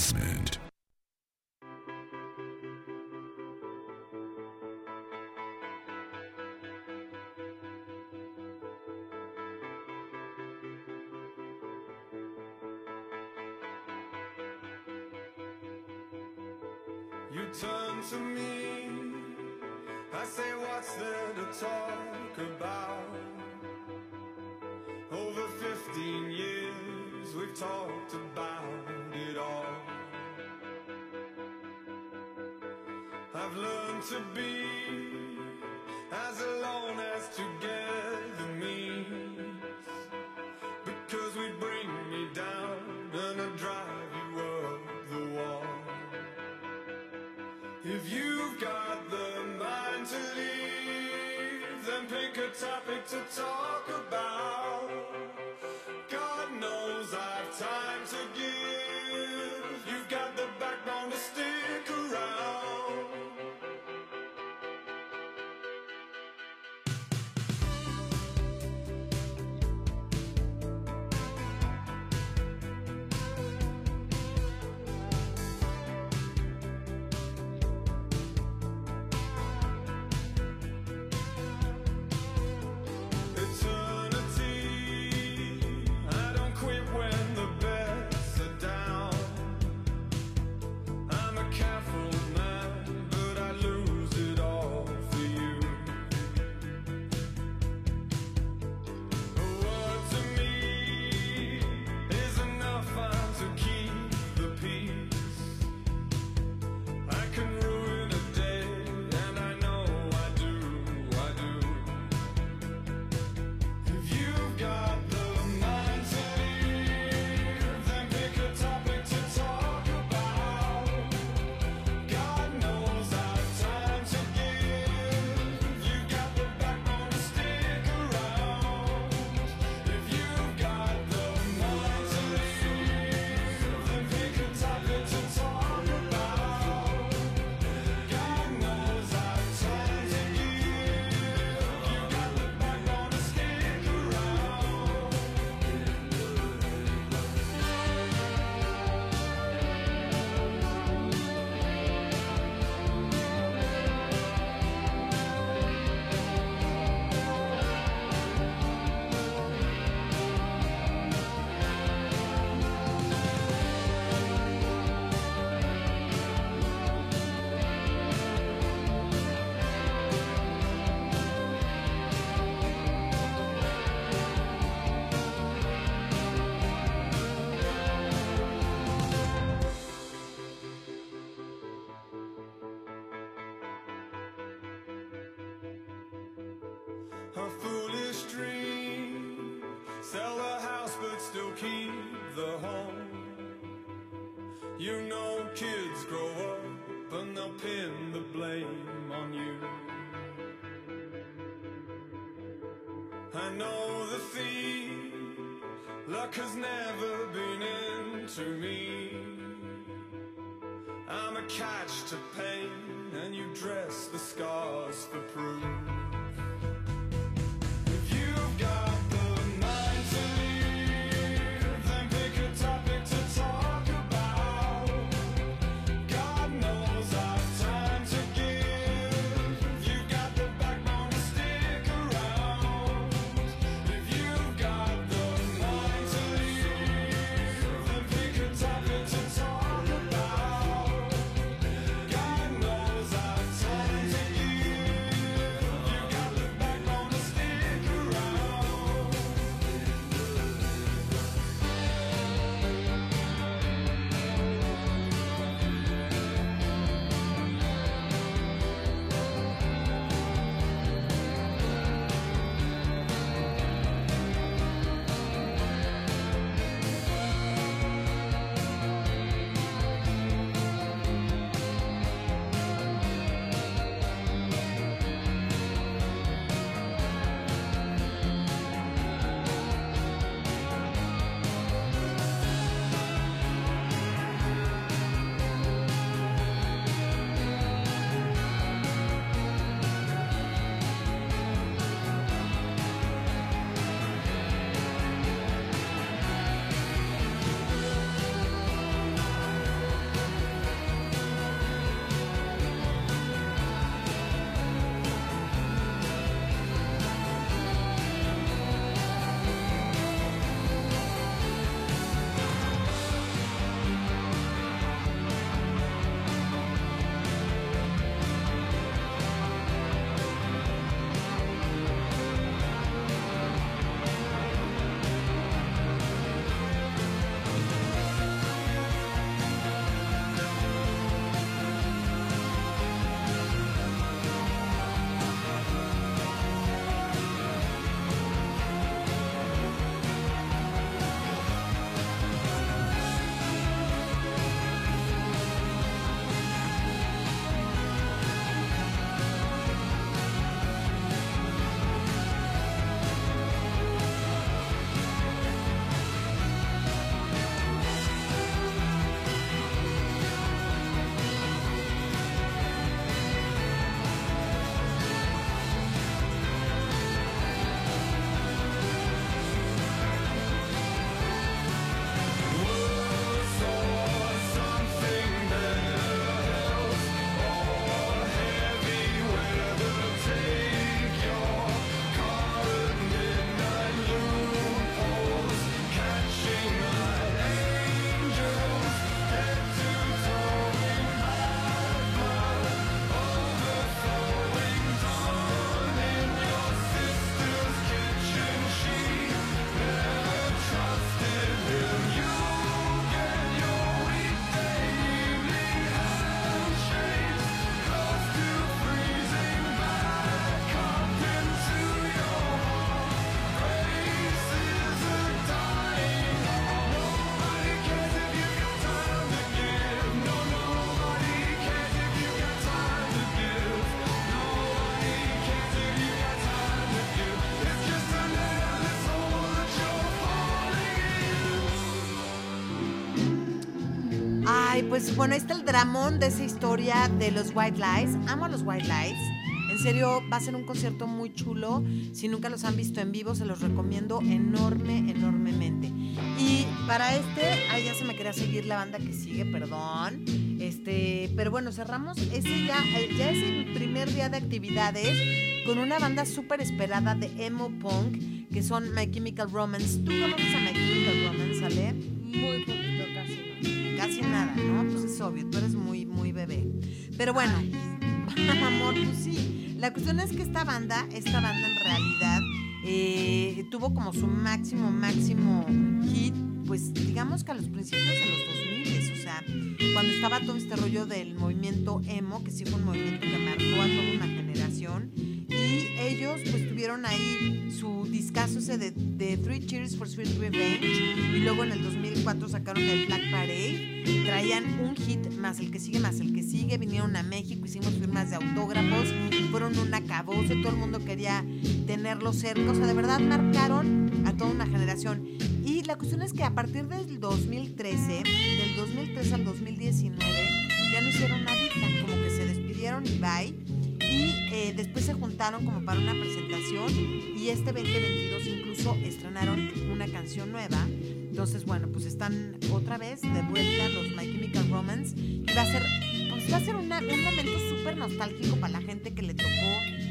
Basement. You turn to me, I say, What's there to talk about? Over 15 years, we've talked. I've learned to be as alone as together means. Because we bring me down and I drive you up the wall. If you've got the mind to leave Then pick a topic to talk about. God knows I've time to give. I know the thief Luck has never been into me. I'm a catch to pain And you dress the scars for proof. Pues bueno, ahí está el dramón de esa historia de los White Lies. Amo a los White Lies. En serio, va a ser un concierto muy chulo. Si nunca los han visto en vivo, se los recomiendo enorme, enormemente. Y para este, ay, ya se me quería seguir la banda que sigue, perdón. Este, pero bueno, cerramos ese ya, eh, ya es el primer día de actividades con una banda súper esperada de emo punk, que son My Chemical Romance. ¿Tú conoces a My Chemical Romance, Ale? Muy poquito, obvio, tú eres muy, muy bebé. Pero bueno, *laughs* amor, pues sí. La cuestión es que esta banda, esta banda en realidad eh, tuvo como su máximo, máximo hit, pues digamos que a los principios de los 2000, o sea, cuando estaba todo este rollo del movimiento emo, que sí fue un movimiento que marcó a toda una generación. Y ellos pues tuvieron ahí su discazo ese de, de Three Cheers for Sweet Revenge. Y luego en el 2004 sacaron el Black Parade, traían un hit más el que sigue, más el que sigue, vinieron a México, hicimos firmas de autógrafos, fueron un acabose, todo el mundo quería tenerlos cerca, o sea, de verdad marcaron a toda una generación. Y la cuestión es que a partir del 2013, del 2013 al 2019, ya no hicieron nada, como que se despidieron y bye. Y eh, después se juntaron como para una presentación y este 2022 incluso estrenaron una canción nueva. Entonces, bueno, pues están otra vez de vuelta los My Chemical Romance y va a ser, pues va a ser un momento súper nostálgico para la gente que le tocó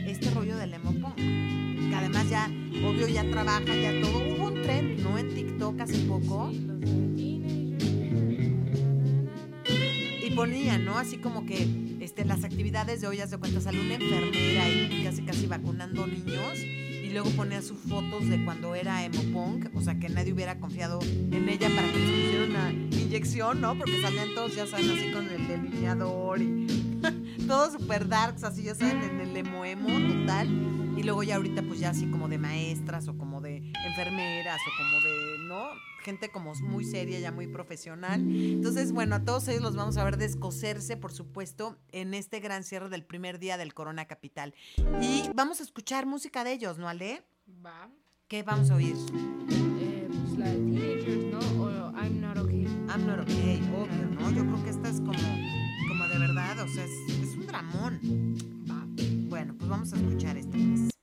este rollo del emo punk. Que además ya, obvio, ya trabaja, ya todo. Hubo un trend, ¿no? En TikTok hace poco. Y ponían, ¿no? Así como que este, las actividades de hoy, haz de cuenta, sale una enfermera y casi casi vacunando niños. Y luego ponía sus fotos de cuando era emo punk, o sea, que nadie hubiera confiado en ella para que les pusiera una inyección, ¿no? Porque salían todos, ya saben, así con el delineador y *laughs* todos super darks, así, ya saben, en el emo emo total. Y luego ya ahorita, pues ya así como de maestras o como de enfermeras o como de, ¿no? Gente como muy seria, ya muy profesional. Entonces, bueno, a todos ellos los vamos a ver descoserse, por supuesto, en este gran cierre del primer día del Corona Capital. Y vamos a escuchar música de ellos, ¿no, Ale? Va. ¿Qué vamos a oír? Eh, pues la de teenagers, ¿no? O I'm not okay. I'm not okay, obvio, ¿no? Yo creo que esta es como, como de verdad, o sea, es, es un dramón. Va. Bueno, pues vamos a escuchar este, pues.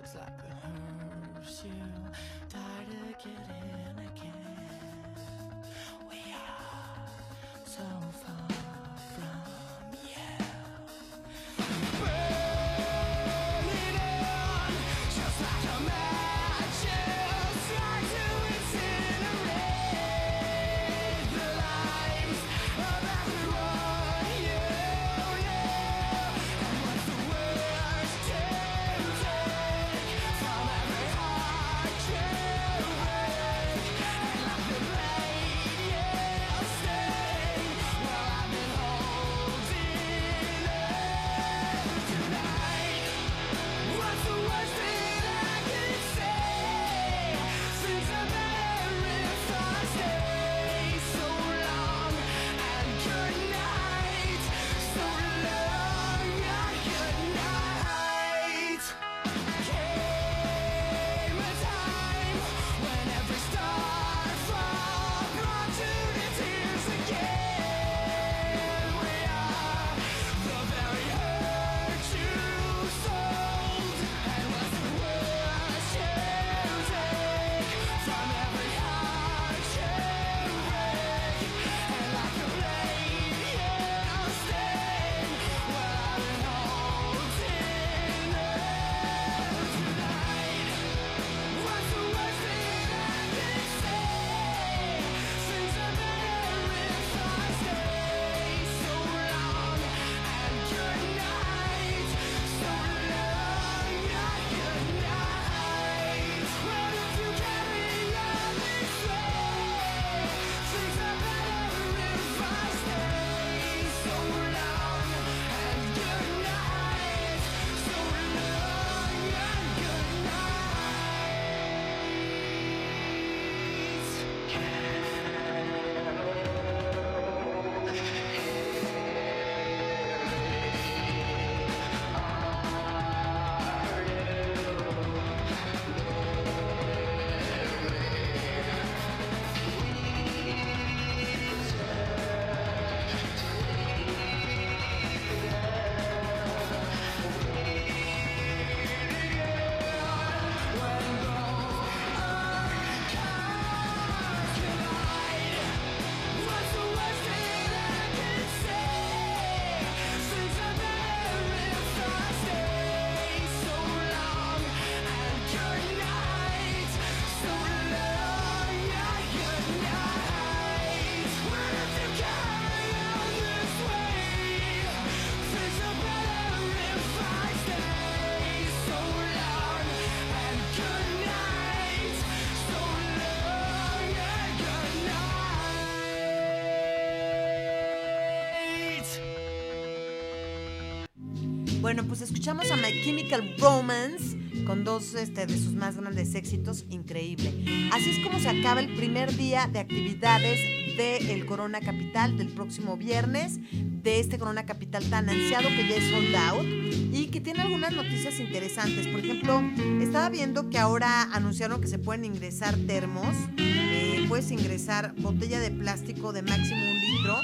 just like a hurts you. Bueno, pues escuchamos a My Chemical Romance con dos este, de sus más grandes éxitos, increíble. Así es como se acaba el primer día de actividades del Corona Capital del próximo viernes, de este Corona Capital tan ansiado que ya es sold out y que tiene algunas noticias interesantes. Por ejemplo, estaba viendo que ahora anunciaron que se pueden ingresar termos, eh, puedes ingresar botella de plástico de máximo un litro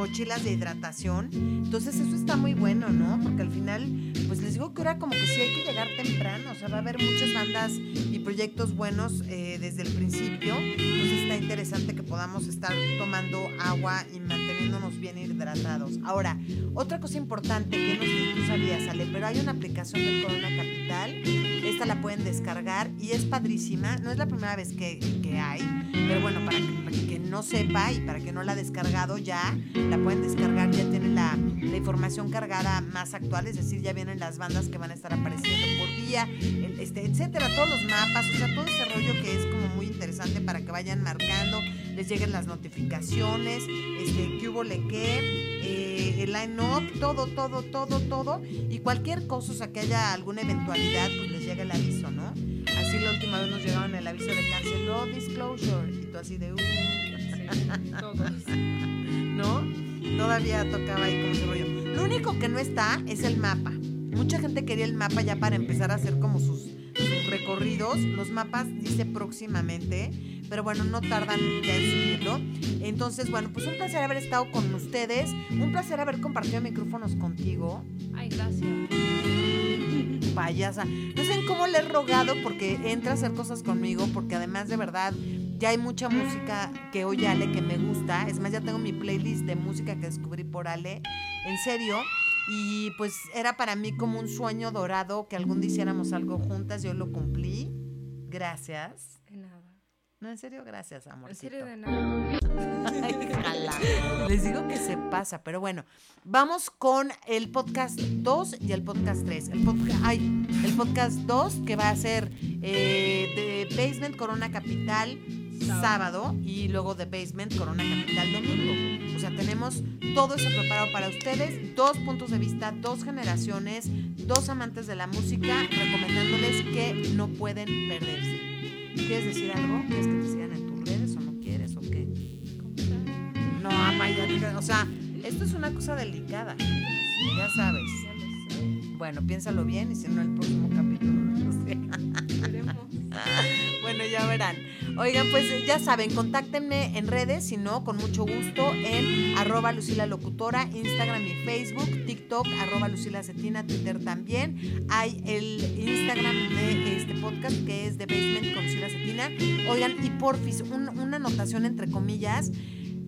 mochilas de hidratación. Entonces eso está muy bueno, ¿no? Porque al final, pues les digo que ahora como que sí hay que llegar temprano, o sea, va a haber muchas bandas y proyectos buenos eh, desde el principio. Entonces está interesante que podamos estar tomando agua y manteniéndonos bien hidratados. Ahora, otra cosa importante que no sé si tú sabías, Ale, pero hay una aplicación del Corona Capital. Esta la pueden descargar y es padrísima. No es la primera vez que, que hay, pero bueno, para que, que no sepa y para que no la ha descargado ya, la pueden descargar, ya tiene la, la información cargada más actual, es decir, ya vienen las bandas que van a estar apareciendo por día, este, etcétera, todos los mapas, o sea, todo ese rollo que es como muy interesante para que vayan marcando, les lleguen las notificaciones, este, qué hubo le qué, eh, el line-up, todo, todo, todo, todo, y cualquier cosa, o sea, que haya alguna eventualidad, pues les llega el aviso, ¿no? Así sí, la última vez nos llegaron el aviso de canceló disclosure. Y tú así de, uh, Sí, todos. *laughs* ¿no? Todavía tocaba ahí como ese rollo. Lo único que no está es el mapa. Mucha gente quería el mapa ya para empezar a hacer como sus, sus recorridos. Los mapas dice próximamente, pero bueno, no tardan ya en subirlo. Entonces, bueno, pues un placer haber estado con ustedes. Un placer haber compartido micrófonos contigo. Ay, gracias. Payasa. No sé en cómo le he rogado porque entra a hacer cosas conmigo, porque además de verdad ya hay mucha música que oye Ale que me gusta. Es más, ya tengo mi playlist de música que descubrí por Ale. En serio. Y pues era para mí como un sueño dorado que algún día hiciéramos algo juntas. Yo lo cumplí. Gracias. No, en serio, gracias, amor. En serio, de nada. Ay. Les digo que se pasa, pero bueno, vamos con el podcast 2 y el podcast 3. El, podca- ay, el podcast 2 que va a ser eh, de Basement Corona Capital sábado y luego de Basement Corona Capital domingo. O sea, tenemos todo eso preparado para ustedes, dos puntos de vista, dos generaciones, dos amantes de la música, recomendándoles que no pueden perderse. ¿Quieres decir algo? ¿Quieres que te sigan en tus redes o no quieres o qué? No, Amaya, o sea, esto es una cosa delicada. Ya sabes. Bueno, piénsalo bien y si no, el próximo capítulo. no sé. *laughs* Bueno, ya verán. Oigan, pues ya saben, contáctenme en redes, si no, con mucho gusto, en arroba Lucila Locutora, Instagram y Facebook, TikTok, arroba Lucila Cetina, Twitter también. Hay el Instagram de este podcast que es de Basement con Lucila Cetina. Oigan, y porfis, un- una anotación entre comillas.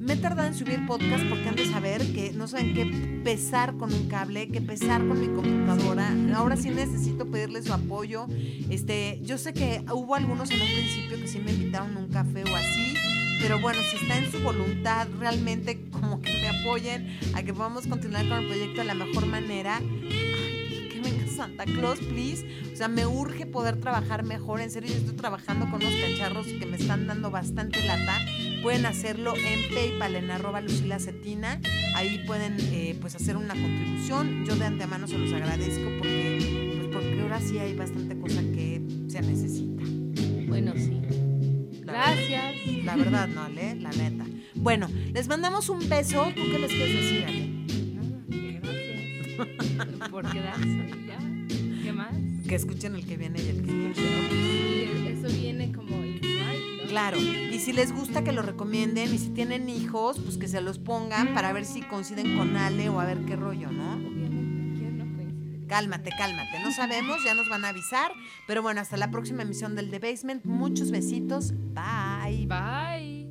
Me he tardado en subir podcast porque han de saber que no saben qué pesar con un cable, qué pesar con mi computadora. Ahora sí necesito pedirle su apoyo. Este, yo sé que hubo algunos en un principio que sí me invitaron a un café o así, pero bueno, si está en su voluntad realmente como que me apoyen a que podamos continuar con el proyecto de la mejor manera. Ay, que venga Santa Claus, please. O sea, me urge poder trabajar mejor. En serio, yo estoy trabajando con unos cacharros que me están dando bastante lata. Pueden hacerlo en PayPal, en arroba Lucila Cetina. Ahí pueden eh, pues hacer una contribución. Yo de antemano se los agradezco porque, pues porque ahora sí hay bastante cosa que se necesita. Bueno, sí. La Gracias. verdad- La verdad, no, Ale, la neta. Bueno, les mandamos un beso. ¿Tú qué les quieres decir, Ale? Gracias por quedarse ya. ¿Qué más? Que escuchen el que viene y el que viene. Sí, eso viene como. Claro, y si les gusta que lo recomienden y si tienen hijos, pues que se los pongan para ver si coinciden con Ale o a ver qué rollo, ¿no? Obviamente, ¿quién no? Cálmate, cálmate, no sabemos, ya nos van a avisar, pero bueno, hasta la próxima emisión del The Basement, muchos besitos, bye. Bye.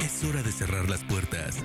Es hora de cerrar las puertas